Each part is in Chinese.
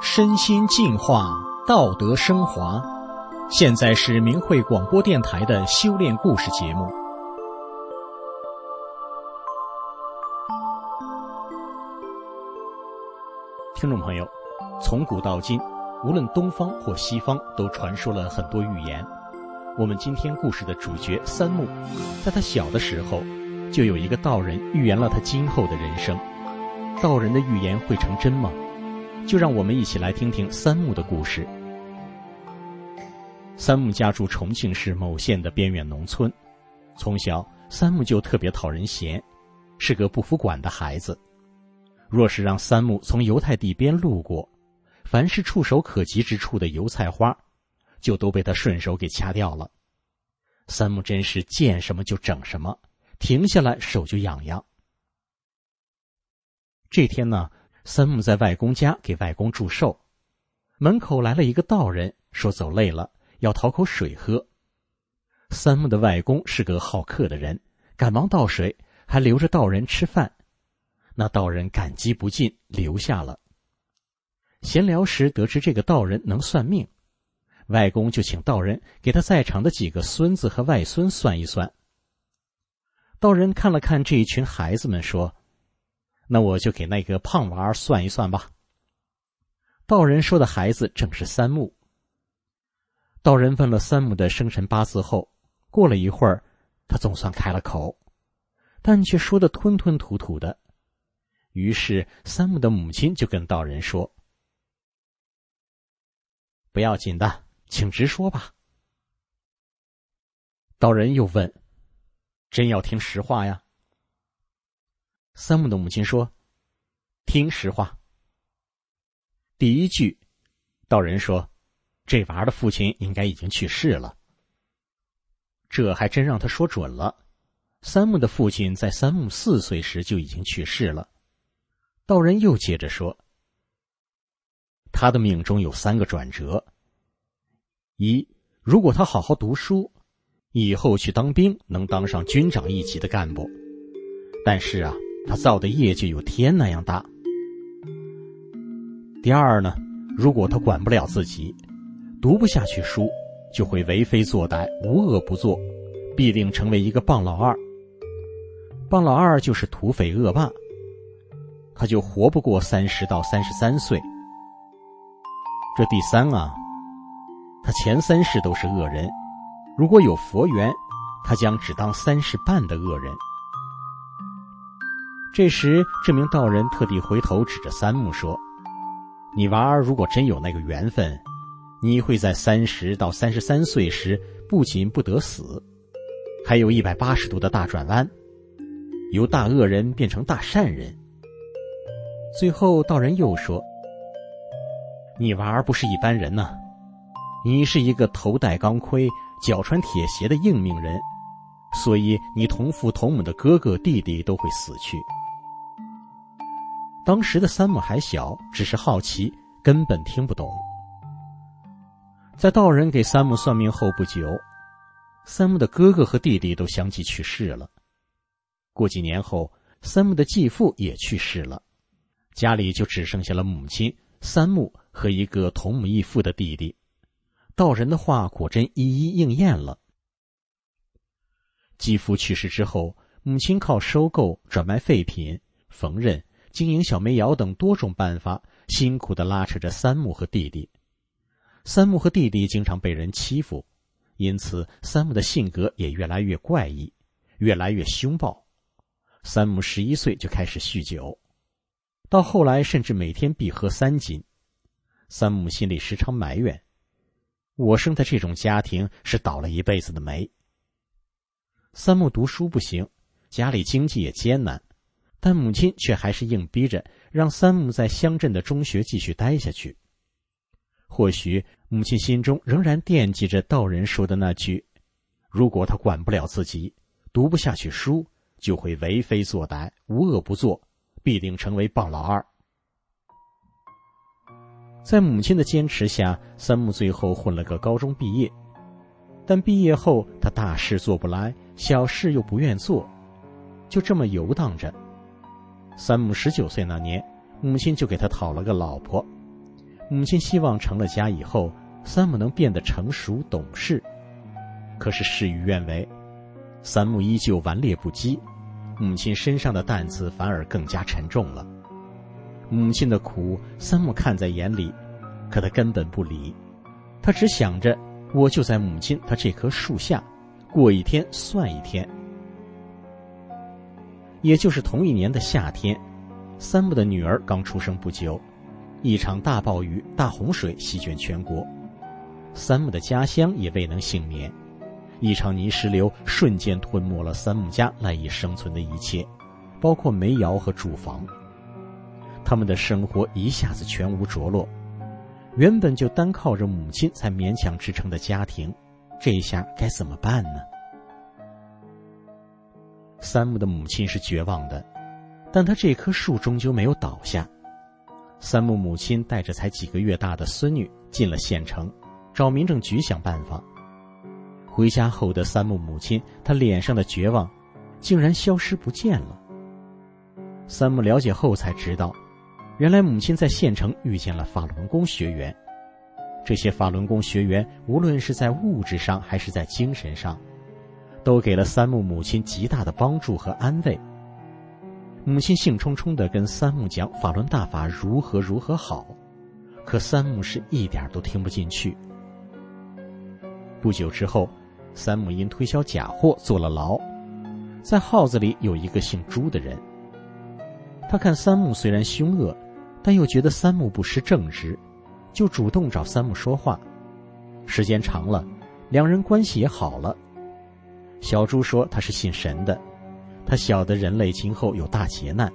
身心净化，道德升华。现在是明慧广播电台的修炼故事节目。听众朋友，从古到今，无论东方或西方，都传说了很多预言。我们今天故事的主角三木，在他小的时候，就有一个道人预言了他今后的人生。道人的预言会成真吗？就让我们一起来听听三木的故事。三木家住重庆市某县的边远农村，从小三木就特别讨人嫌，是个不服管的孩子。若是让三木从油菜地边路过，凡是触手可及之处的油菜花，就都被他顺手给掐掉了。三木真是见什么就整什么，停下来手就痒痒。这天呢。三木在外公家给外公祝寿，门口来了一个道人，说走累了，要讨口水喝。三木的外公是个好客的人，赶忙倒水，还留着道人吃饭。那道人感激不尽，留下了。闲聊时得知这个道人能算命，外公就请道人给他在场的几个孙子和外孙算一算。道人看了看这一群孩子们，说。那我就给那个胖娃儿算一算吧。道人说的孩子正是三木。道人问了三木的生辰八字后，过了一会儿，他总算开了口，但却说的吞吞吐吐的。于是三木的母亲就跟道人说：“不要紧的，请直说吧。”道人又问：“真要听实话呀？”三木的母亲说：“听实话。”第一句，道人说：“这娃的父亲应该已经去世了。”这还真让他说准了。三木的父亲在三木四岁时就已经去世了。道人又接着说：“他的命中有三个转折：一，如果他好好读书，以后去当兵，能当上军长一级的干部；但是啊。”他造的业就有天那样大。第二呢，如果他管不了自己，读不下去书，就会为非作歹，无恶不作，必定成为一个棒老二。棒老二就是土匪恶霸，他就活不过三十到三十三岁。这第三啊，他前三世都是恶人，如果有佛缘，他将只当三世半的恶人。这时，这名道人特地回头指着三木说：“你娃儿如果真有那个缘分，你会在三十到三十三岁时不仅不得死，还有一百八十度的大转弯，由大恶人变成大善人。”最后，道人又说：“你娃儿不是一般人呐，你是一个头戴钢盔、脚穿铁鞋的硬命人，所以你同父同母的哥哥弟弟都会死去。”当时的三木还小，只是好奇，根本听不懂。在道人给三木算命后不久，三木的哥哥和弟弟都相继去世了。过几年后，三木的继父也去世了，家里就只剩下了母亲三木和一个同母异父的弟弟。道人的话果真一一应验了。继父去世之后，母亲靠收购、转卖废品、缝纫。经营小煤窑等多种办法，辛苦的拉扯着三木和弟弟。三木和弟弟经常被人欺负，因此三木的性格也越来越怪异，越来越凶暴。三木十一岁就开始酗酒，到后来甚至每天必喝三斤。三木心里时常埋怨：“我生在这种家庭是倒了一辈子的霉。”三木读书不行，家里经济也艰难。但母亲却还是硬逼着让三木在乡镇的中学继续待下去。或许母亲心中仍然惦记着道人说的那句：“如果他管不了自己，读不下去书，就会为非作歹，无恶不作，必定成为棒老二。”在母亲的坚持下，三木最后混了个高中毕业。但毕业后他大事做不来，小事又不愿做，就这么游荡着。三木十九岁那年，母亲就给他讨了个老婆。母亲希望成了家以后，三木能变得成熟懂事。可是事与愿违，三木依旧顽劣不羁，母亲身上的担子反而更加沉重了。母亲的苦，三木看在眼里，可他根本不理。他只想着，我就在母亲她这棵树下，过一天算一天。也就是同一年的夏天，三木的女儿刚出生不久，一场大暴雨、大洪水席卷全国，三木的家乡也未能幸免。一场泥石流瞬间吞没了三木家赖以生存的一切，包括煤窑和住房。他们的生活一下子全无着落，原本就单靠着母亲才勉强支撑的家庭，这下该怎么办呢？三木的母亲是绝望的，但他这棵树终究没有倒下。三木母亲带着才几个月大的孙女进了县城，找民政局想办法。回家后的三木母亲，她脸上的绝望竟然消失不见了。三木了解后才知道。原来母亲在县城遇见了法轮功学员，这些法轮功学员无论是在物质上还是在精神上，都给了三木母亲极大的帮助和安慰。母亲兴冲冲的跟三木讲法轮大法如何如何好，可三木是一点都听不进去。不久之后，三木因推销假货坐了牢，在号子里有一个姓朱的人。他看三木虽然凶恶，但又觉得三木不失正直，就主动找三木说话。时间长了，两人关系也好了。小朱说他是信神的，他晓得人类今后有大劫难，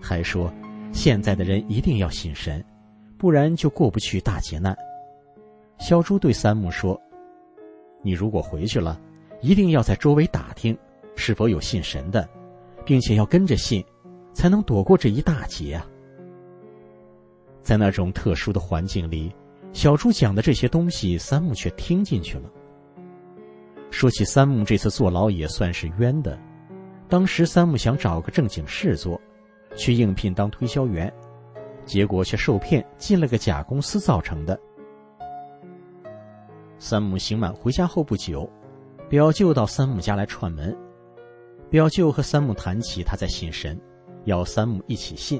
还说现在的人一定要信神，不然就过不去大劫难。小朱对三木说：“你如果回去了，一定要在周围打听是否有信神的，并且要跟着信。”才能躲过这一大劫啊！在那种特殊的环境里，小猪讲的这些东西，三木却听进去了。说起三木这次坐牢也算是冤的，当时三木想找个正经事做，去应聘当推销员，结果却受骗进了个假公司造成的。三木刑满回家后不久，表舅到三木家来串门，表舅和三木谈起他在信神。要三木一起信，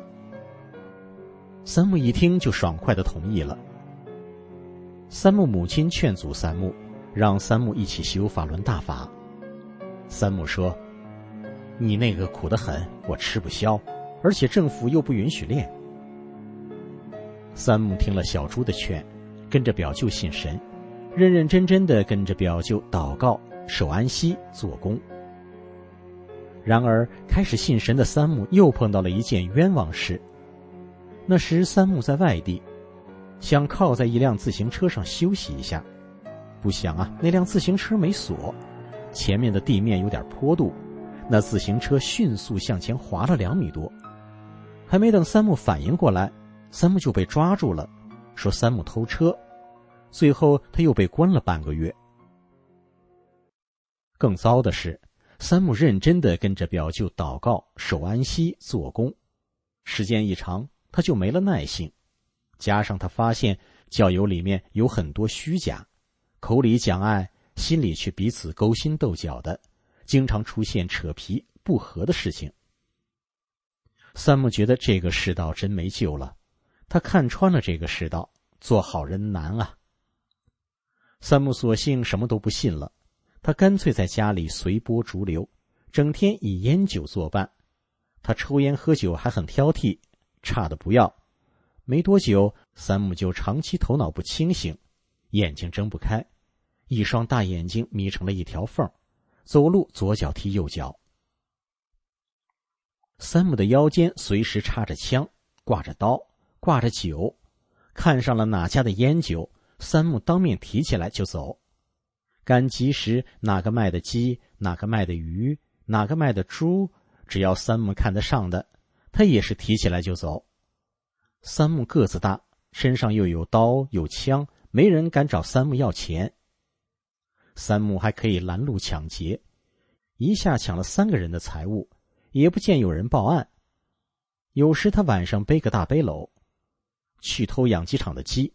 三木一听就爽快的同意了。三木母亲劝阻三木，让三木一起修法轮大法。三木说：“你那个苦得很，我吃不消，而且政府又不允许练。”三木听了小猪的劝，跟着表舅信神，认认真真的跟着表舅祷告、守安息、做工。然而，开始信神的三木又碰到了一件冤枉事。那时，三木在外地，想靠在一辆自行车上休息一下，不想啊，那辆自行车没锁，前面的地面有点坡度，那自行车迅速向前滑了两米多。还没等三木反应过来，三木就被抓住了，说三木偷车，最后他又被关了半个月。更糟的是。三木认真的跟着表舅祷告、守安息、做工，时间一长，他就没了耐性。加上他发现教友里面有很多虚假，口里讲爱，心里却彼此勾心斗角的，经常出现扯皮不和的事情。三木觉得这个世道真没救了，他看穿了这个世道，做好人难啊。三木索性什么都不信了。他干脆在家里随波逐流，整天以烟酒作伴。他抽烟喝酒还很挑剔，差的不要。没多久，三木就长期头脑不清醒，眼睛睁不开，一双大眼睛眯成了一条缝，走路左脚踢右脚。三木的腰间随时插着枪，挂着刀，挂着酒，看上了哪家的烟酒，三木当面提起来就走。赶集时，哪个卖的鸡，哪个卖的鱼，哪个卖的猪，只要三木看得上的，他也是提起来就走。三木个子大，身上又有刀有枪，没人敢找三木要钱。三木还可以拦路抢劫，一下抢了三个人的财物，也不见有人报案。有时他晚上背个大背篓，去偷养鸡场的鸡，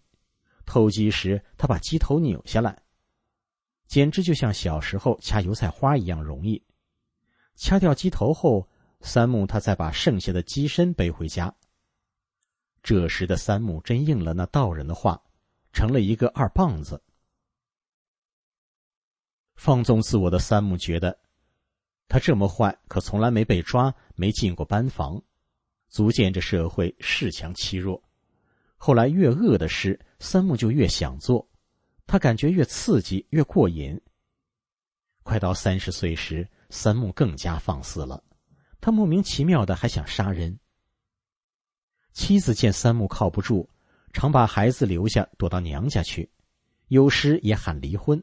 偷鸡时他把鸡头扭下来，简直就像小时候掐油菜花一样容易。掐掉鸡头后，三木他再把剩下的鸡身背回家。这时的三木真应了那道人的话，成了一个二棒子。放纵自我的三木觉得，他这么坏，可从来没被抓，没进过班房，足见这社会恃强欺弱。后来越恶的事，三木就越想做，他感觉越刺激，越过瘾。快到三十岁时，三木更加放肆了，他莫名其妙的还想杀人。妻子见三木靠不住，常把孩子留下躲到娘家去，有时也喊离婚。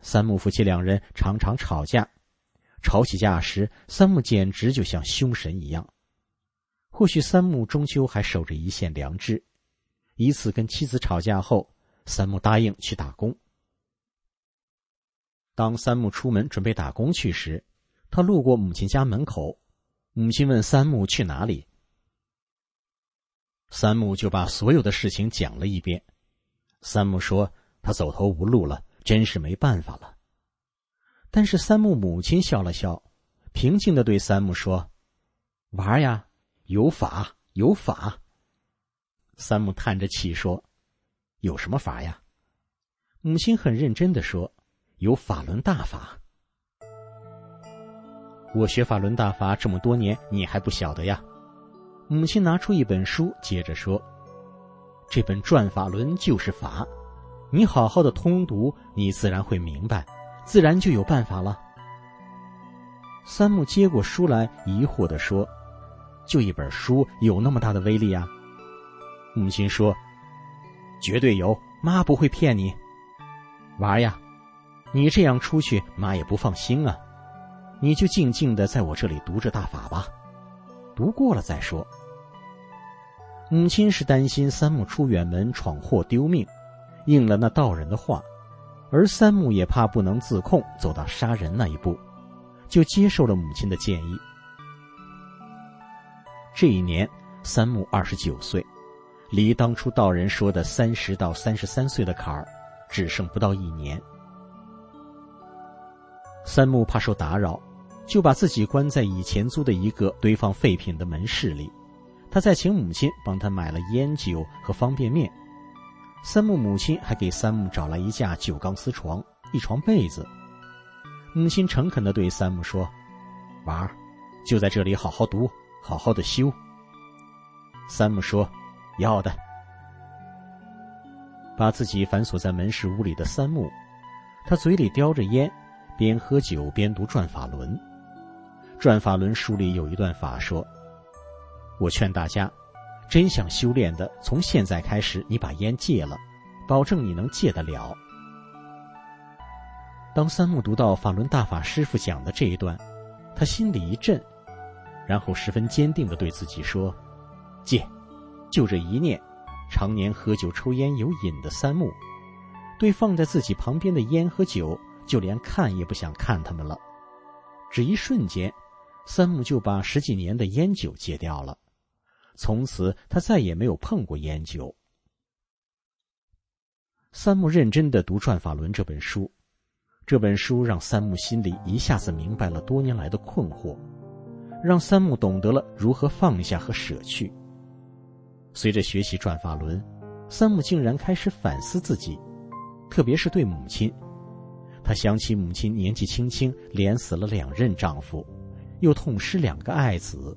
三木夫妻两人常常吵架，吵起架时，三木简直就像凶神一样。或许三木终究还守着一线良知。一次跟妻子吵架后，三木答应去打工。当三木出门准备打工去时，他路过母亲家门口，母亲问三木去哪里，三木就把所有的事情讲了一遍。三木说他走投无路了。真是没办法了。但是三木母亲笑了笑，平静的对三木说：“玩呀，有法有法。”三木叹着气说：“有什么法呀？”母亲很认真的说：“有法轮大法。”我学法轮大法这么多年，你还不晓得呀？母亲拿出一本书，接着说：“这本转法轮就是法。”你好好的通读，你自然会明白，自然就有办法了。三木接过书来，疑惑的说：“就一本书，有那么大的威力啊？”母亲说：“绝对有，妈不会骗你。娃呀，你这样出去，妈也不放心啊。你就静静的在我这里读着大法吧，读过了再说。”母亲是担心三木出远门闯祸丢命。应了那道人的话，而三木也怕不能自控，走到杀人那一步，就接受了母亲的建议。这一年，三木二十九岁，离当初道人说的三十到三十三岁的坎儿，只剩不到一年。三木怕受打扰，就把自己关在以前租的一个堆放废品的门市里，他再请母亲帮他买了烟酒和方便面。三木母亲还给三木找来一架九钢丝床、一床被子。母亲诚恳的对三木说：“娃儿，就在这里好好读，好好的修。”三木说：“要的。”把自己反锁在门市屋里的三木，他嘴里叼着烟，边喝酒边读《转法轮》。《转法轮》书里有一段法说：“我劝大家。”真想修炼的，从现在开始，你把烟戒了，保证你能戒得了。当三木读到法轮大法师傅讲的这一段，他心里一震，然后十分坚定的对自己说：“戒，就这一念。”常年喝酒抽烟有瘾的三木，对放在自己旁边的烟和酒，就连看也不想看他们了。只一瞬间，三木就把十几年的烟酒戒掉了。从此，他再也没有碰过烟酒。三木认真的读《转法轮》这本书，这本书让三木心里一下子明白了多年来的困惑，让三木懂得了如何放下和舍去。随着学习《转法轮》，三木竟然开始反思自己，特别是对母亲。他想起母亲年纪轻轻连死了两任丈夫，又痛失两个爱子。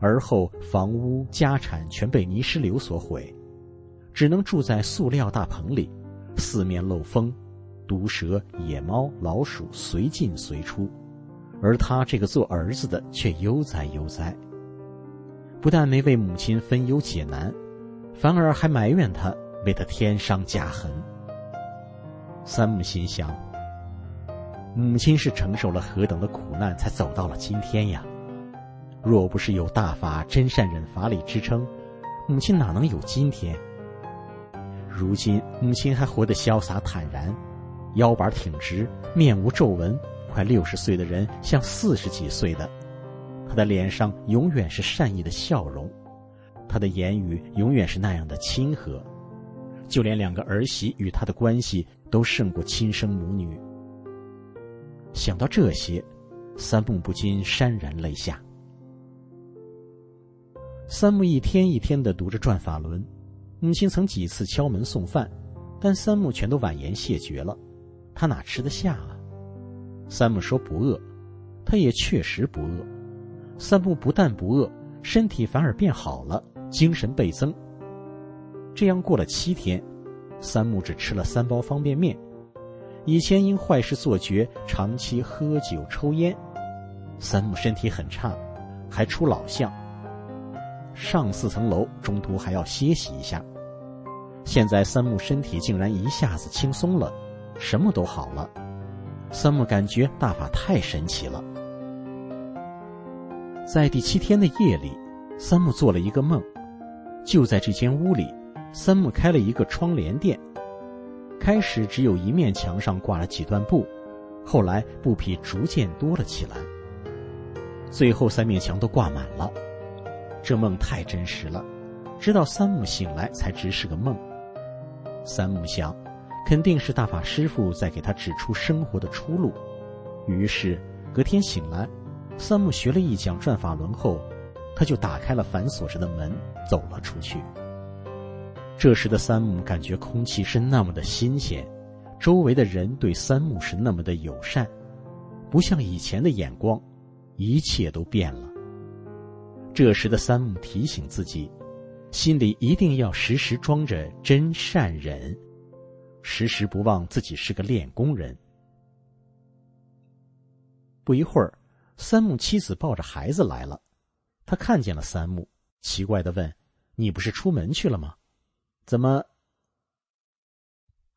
而后，房屋家产全被泥石流所毁，只能住在塑料大棚里，四面漏风，毒蛇、野猫、老鼠随进随出，而他这个做儿子的却悠哉悠哉。不但没为母亲分忧解难，反而还埋怨他为他添伤加痕。三木心想：母亲是承受了何等的苦难，才走到了今天呀？若不是有大法真善忍法理支撑，母亲哪能有今天？如今母亲还活得潇洒坦然，腰板挺直，面无皱纹，快六十岁的人像四十几岁的。他的脸上永远是善意的笑容，他的言语永远是那样的亲和，就连两个儿媳与他的关系都胜过亲生母女。想到这些，三木不禁潸然泪下。三木一天一天的读着《转法轮》，母亲曾几次敲门送饭，但三木全都婉言谢绝了。他哪吃得下啊？三木说不饿，他也确实不饿。三木不但不饿，身体反而变好了，精神倍增。这样过了七天，三木只吃了三包方便面。以前因坏事做绝，长期喝酒抽烟，三木身体很差，还出老相。上四层楼，中途还要歇息一下。现在三木身体竟然一下子轻松了，什么都好了。三木感觉大法太神奇了。在第七天的夜里，三木做了一个梦，就在这间屋里，三木开了一个窗帘店。开始只有一面墙上挂了几段布，后来布匹逐渐多了起来，最后三面墙都挂满了。这梦太真实了，直到三木醒来才知是个梦。三木想，肯定是大法师父在给他指出生活的出路。于是隔天醒来，三木学了一讲转法轮后，他就打开了反锁着的门，走了出去。这时的三木感觉空气是那么的新鲜，周围的人对三木是那么的友善，不像以前的眼光，一切都变了。这时的三木提醒自己，心里一定要时时装着真善忍，时时不忘自己是个练功人。不一会儿，三木妻子抱着孩子来了，他看见了三木，奇怪的问：“你不是出门去了吗？怎么？”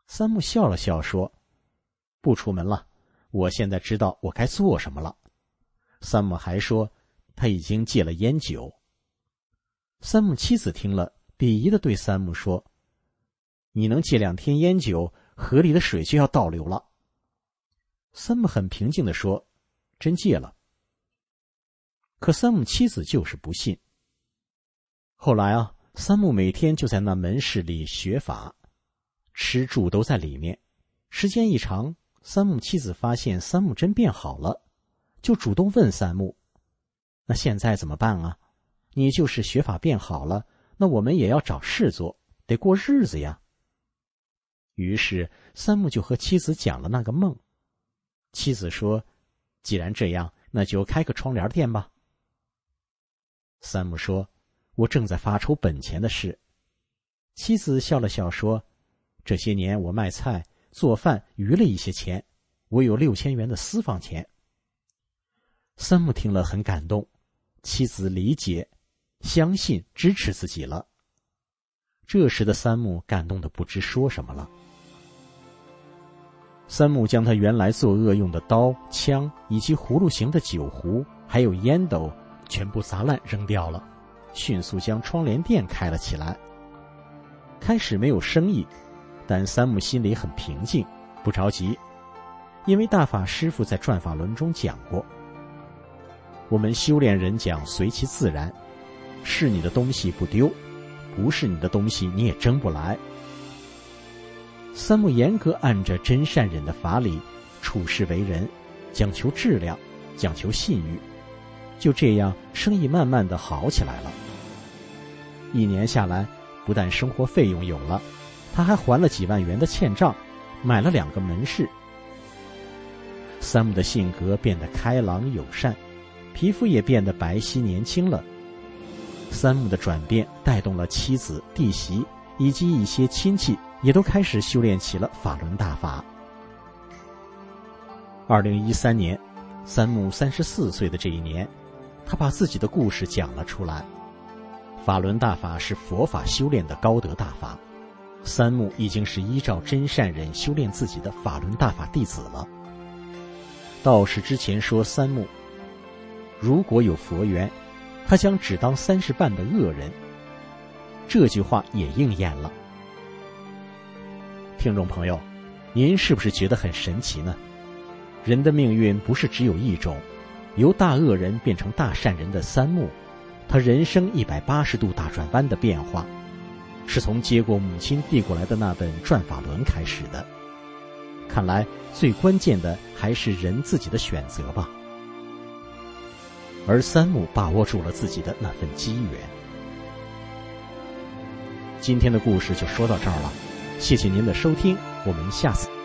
三木笑了笑说：“不出门了，我现在知道我该做什么了。”三木还说。他已经戒了烟酒。三木妻子听了，鄙夷的对三木说：“你能戒两天烟酒，河里的水就要倒流了。”三木很平静的说：“真戒了。”可三木妻子就是不信。后来啊，三木每天就在那门市里学法，吃住都在里面。时间一长，三木妻子发现三木真变好了，就主动问三木。那现在怎么办啊？你就是学法变好了，那我们也要找事做，得过日子呀。于是三木就和妻子讲了那个梦。妻子说：“既然这样，那就开个窗帘店吧。”三木说：“我正在发愁本钱的事。”妻子笑了笑说：“这些年我卖菜做饭余了一些钱，我有六千元的私房钱。”三木听了很感动。妻子理解、相信、支持自己了。这时的三木感动的不知说什么了。三木将他原来作恶用的刀、枪，以及葫芦形的酒壶，还有烟斗，全部砸烂扔掉了，迅速将窗帘店开了起来。开始没有生意，但三木心里很平静，不着急，因为大法师父在转法轮中讲过。我们修炼人讲随其自然，是你的东西不丢，不是你的东西你也争不来。三木严格按着真善忍的法理处事为人，讲求质量，讲求信誉，就这样生意慢慢的好起来了。一年下来，不但生活费用有了，他还还了几万元的欠账，买了两个门市。三木的性格变得开朗友善。皮肤也变得白皙年轻了。三木的转变带动了妻子、弟媳以及一些亲戚，也都开始修炼起了法轮大法。二零一三年，三木三十四岁的这一年，他把自己的故事讲了出来。法轮大法是佛法修炼的高德大法，三木已经是依照真善忍修炼自己的法轮大法弟子了。道士之前说三木。如果有佛缘，他将只当三十半的恶人。这句话也应验了。听众朋友，您是不是觉得很神奇呢？人的命运不是只有一种，由大恶人变成大善人的三木，他人生一百八十度大转弯的变化，是从接过母亲递过来的那本转法轮开始的。看来最关键的还是人自己的选择吧。而三木把握住了自己的那份机缘。今天的故事就说到这儿了，谢谢您的收听，我们下次。